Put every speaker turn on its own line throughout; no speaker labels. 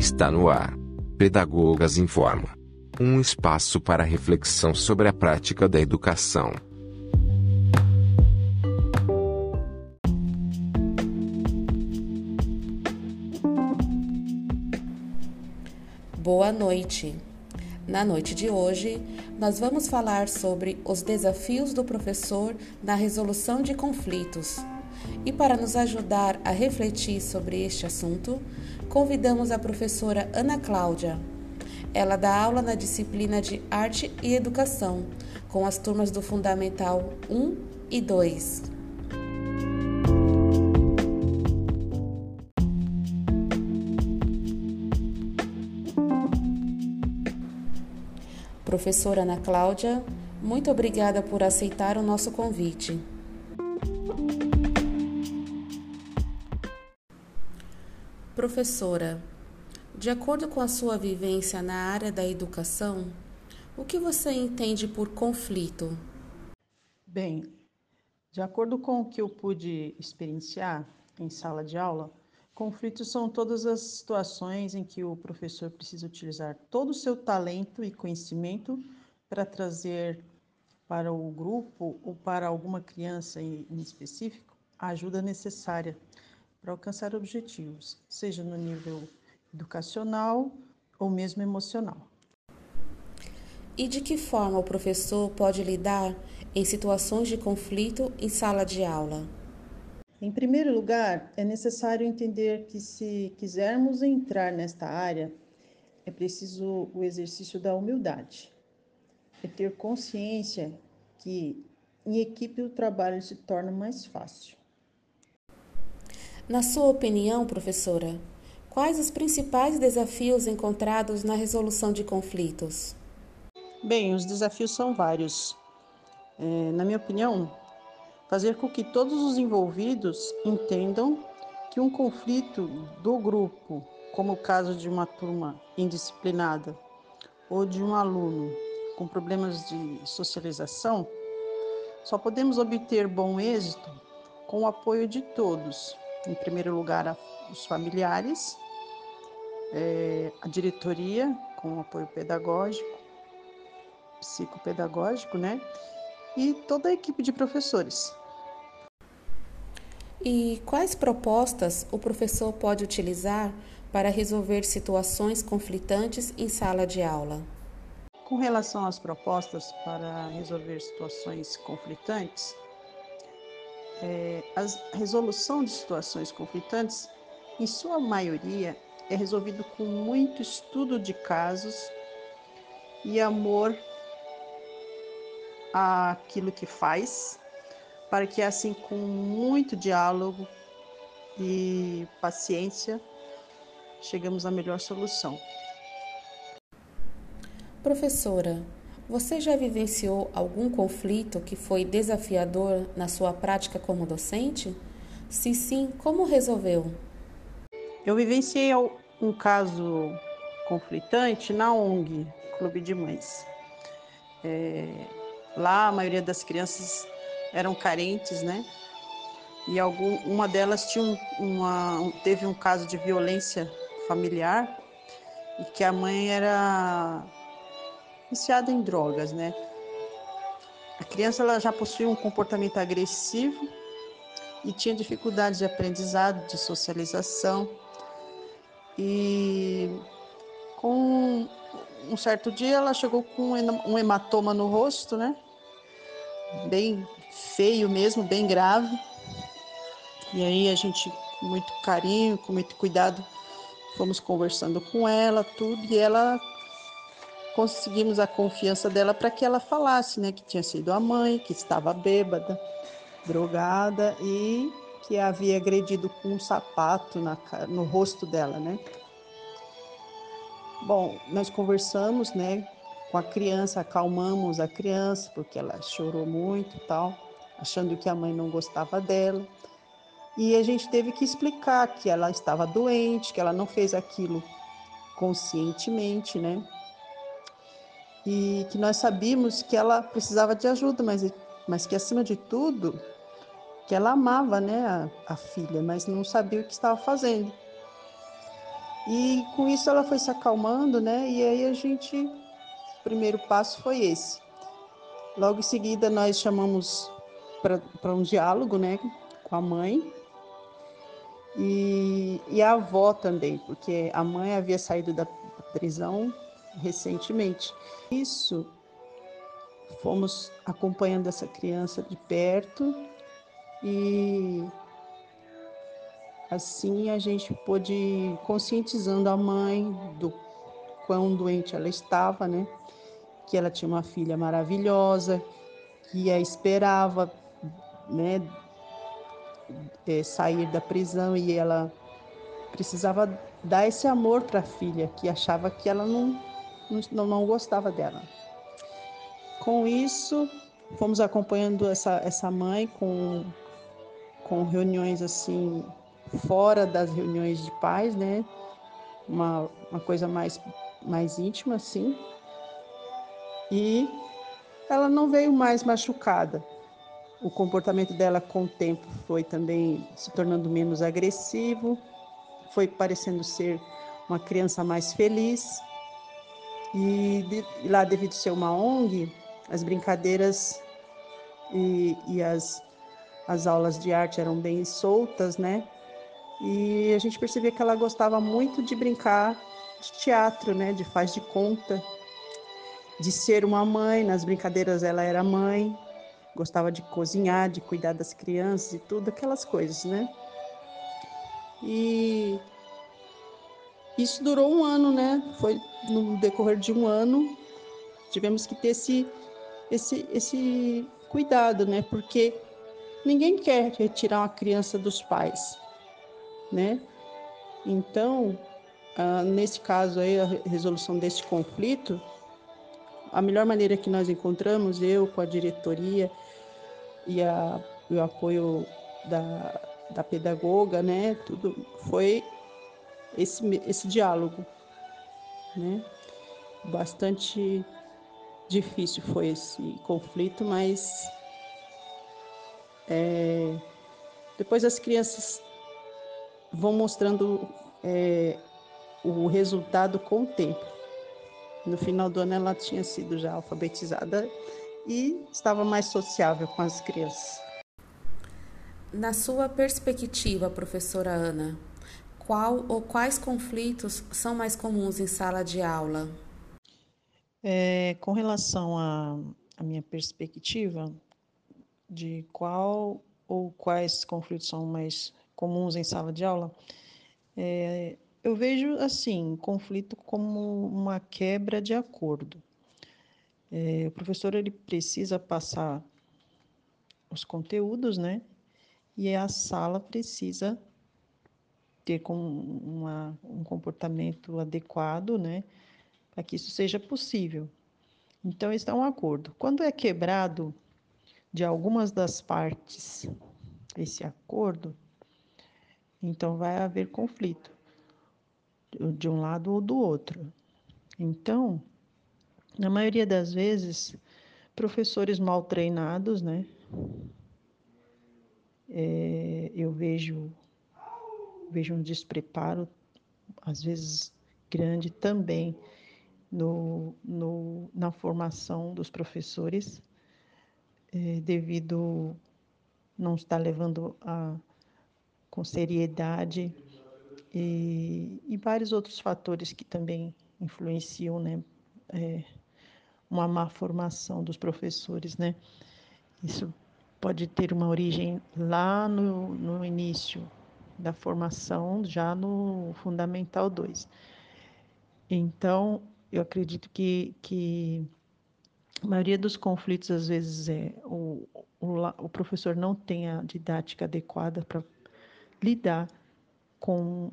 Está no ar. Pedagogas Informa. Um espaço para reflexão sobre a prática da educação.
Boa noite. Na noite de hoje, nós vamos falar sobre os desafios do professor na resolução de conflitos. E para nos ajudar a refletir sobre este assunto, convidamos a professora Ana Cláudia. Ela dá aula na disciplina de Arte e Educação, com as turmas do Fundamental 1 e 2. Professora Ana Cláudia, muito obrigada por aceitar o nosso convite. Professora, de acordo com a sua vivência na área da educação, o que você entende por conflito?
Bem, de acordo com o que eu pude experienciar em sala de aula, conflitos são todas as situações em que o professor precisa utilizar todo o seu talento e conhecimento para trazer para o grupo ou para alguma criança em específico a ajuda necessária para alcançar objetivos, seja no nível educacional ou mesmo emocional.
E de que forma o professor pode lidar em situações de conflito em sala de aula?
Em primeiro lugar, é necessário entender que se quisermos entrar nesta área, é preciso o exercício da humildade. É ter consciência que em equipe o trabalho se torna mais fácil.
Na sua opinião, professora, quais os principais desafios encontrados na resolução de conflitos?
Bem, os desafios são vários. É, na minha opinião, fazer com que todos os envolvidos entendam que um conflito do grupo, como o caso de uma turma indisciplinada ou de um aluno com problemas de socialização, só podemos obter bom êxito com o apoio de todos, em primeiro lugar, os familiares, é, a diretoria, com apoio pedagógico, psicopedagógico, né? E toda a equipe de professores.
E quais propostas o professor pode utilizar para resolver situações conflitantes em sala de aula?
Com relação às propostas para resolver situações conflitantes, é, a resolução de situações conflitantes, em sua maioria, é resolvido com muito estudo de casos e amor àquilo que faz, para que assim com muito diálogo e paciência chegamos à melhor solução.
Professora, você já vivenciou algum conflito que foi desafiador na sua prática como docente? Se sim, como resolveu?
Eu vivenciei um caso conflitante na ONG, Clube de Mães. É, lá a maioria das crianças eram carentes, né? E algum, uma delas tinha uma, teve um caso de violência familiar e que a mãe era viciada em drogas, né? A criança ela já possuía um comportamento agressivo e tinha dificuldades de aprendizado, de socialização. E com um certo dia ela chegou com um hematoma no rosto, né? Bem feio mesmo, bem grave. E aí a gente, com muito carinho, com muito cuidado, fomos conversando com ela, tudo, e ela conseguimos a confiança dela para que ela falasse, né, que tinha sido a mãe, que estava bêbada, drogada e que havia agredido com um sapato na, no rosto dela, né? Bom, nós conversamos, né, com a criança, acalmamos a criança porque ela chorou muito tal, achando que a mãe não gostava dela. E a gente teve que explicar que ela estava doente, que ela não fez aquilo conscientemente, né? E que nós sabíamos que ela precisava de ajuda, mas, mas que acima de tudo, que ela amava né, a, a filha, mas não sabia o que estava fazendo. E com isso ela foi se acalmando, né? E aí a gente, o primeiro passo foi esse. Logo em seguida nós chamamos para um diálogo, né, com a mãe e, e a avó também, porque a mãe havia saído da prisão recentemente. Isso fomos acompanhando essa criança de perto e assim a gente pôde conscientizando a mãe do quão doente ela estava, né? Que ela tinha uma filha maravilhosa, que a esperava, né? É, sair da prisão e ela precisava dar esse amor para a filha, que achava que ela não, não, não gostava dela. Com isso, fomos acompanhando essa, essa mãe com, com reuniões assim, fora das reuniões de pais, né? Uma, uma coisa mais, mais íntima, assim. E ela não veio mais machucada. O comportamento dela com o tempo foi também se tornando menos agressivo, foi parecendo ser uma criança mais feliz. E de, lá, devido ser uma ONG, as brincadeiras e, e as, as aulas de arte eram bem soltas, né? E a gente percebia que ela gostava muito de brincar de teatro, né? De faz de conta, de ser uma mãe. Nas brincadeiras ela era mãe, gostava de cozinhar, de cuidar das crianças e tudo, aquelas coisas, né? E isso durou um ano, né? Foi no decorrer de um ano. Tivemos que ter esse esse, esse cuidado, né? Porque ninguém quer retirar uma criança dos pais, né? Então, ah, nesse caso aí, a resolução desse conflito, a melhor maneira que nós encontramos, eu com a diretoria e, a, o apoio da, da pedagoga, né? Tudo foi esse, esse diálogo, né? Bastante difícil foi esse conflito, mas é, depois as crianças vão mostrando é, o resultado com o tempo. No final do ano ela tinha sido já alfabetizada e estava mais sociável com as crianças.
Na sua perspectiva, professora Ana, qual ou quais conflitos são mais comuns em sala de aula?
É, com relação à minha perspectiva de qual ou quais conflitos são mais comuns em sala de aula, é, eu vejo assim conflito como uma quebra de acordo. É, o professor ele precisa passar os conteúdos, né? E a sala precisa ter com uma, um comportamento adequado, né? para que isso seja possível. Então, está um acordo. Quando é quebrado de algumas das partes esse acordo, então vai haver conflito de um lado ou do outro. Então, na maioria das vezes, professores mal treinados, né? É, eu vejo vejo um despreparo, às vezes grande também no, no, na formação dos professores, é, devido não estar levando a, com seriedade e, e vários outros fatores que também influenciam, né, é, uma má formação dos professores, né. Isso pode ter uma origem lá no, no início da formação, já no Fundamental 2. Então, eu acredito que, que a maioria dos conflitos, às vezes, é o, o, o professor não tem a didática adequada para lidar com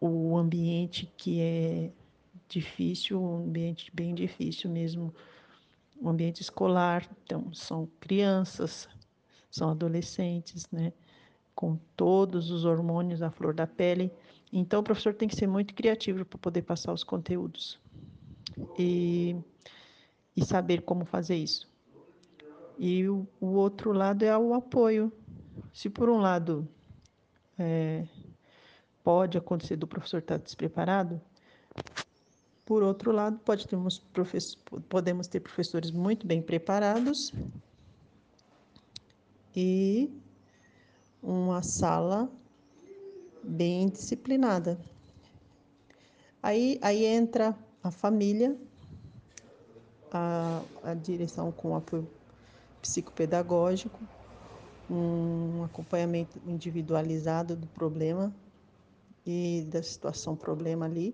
o ambiente que é difícil, um ambiente bem difícil mesmo, um ambiente escolar. Então, são crianças, são adolescentes, né? Com todos os hormônios à flor da pele. Então, o professor tem que ser muito criativo para poder passar os conteúdos e, e saber como fazer isso. E o, o outro lado é o apoio. Se por um lado é, pode acontecer do professor estar despreparado. Por outro lado, pode podemos ter professores muito bem preparados e uma sala bem disciplinada. Aí, aí entra a família, a, a direção com apoio psicopedagógico, um acompanhamento individualizado do problema e da situação problema ali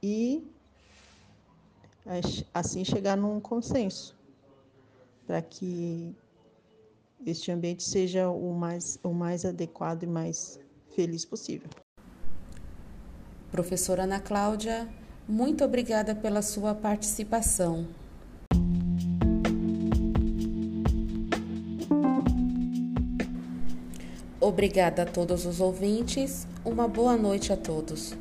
e assim chegar num consenso para que este ambiente seja o mais, o mais adequado e mais feliz possível.
Professora Ana Cláudia, muito obrigada pela sua participação. Obrigada a todos os ouvintes. Uma boa noite a todos.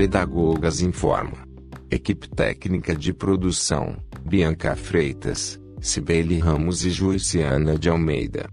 Pedagogas informa. Equipe técnica de produção: Bianca Freitas, Cibele Ramos e Joiciana de Almeida.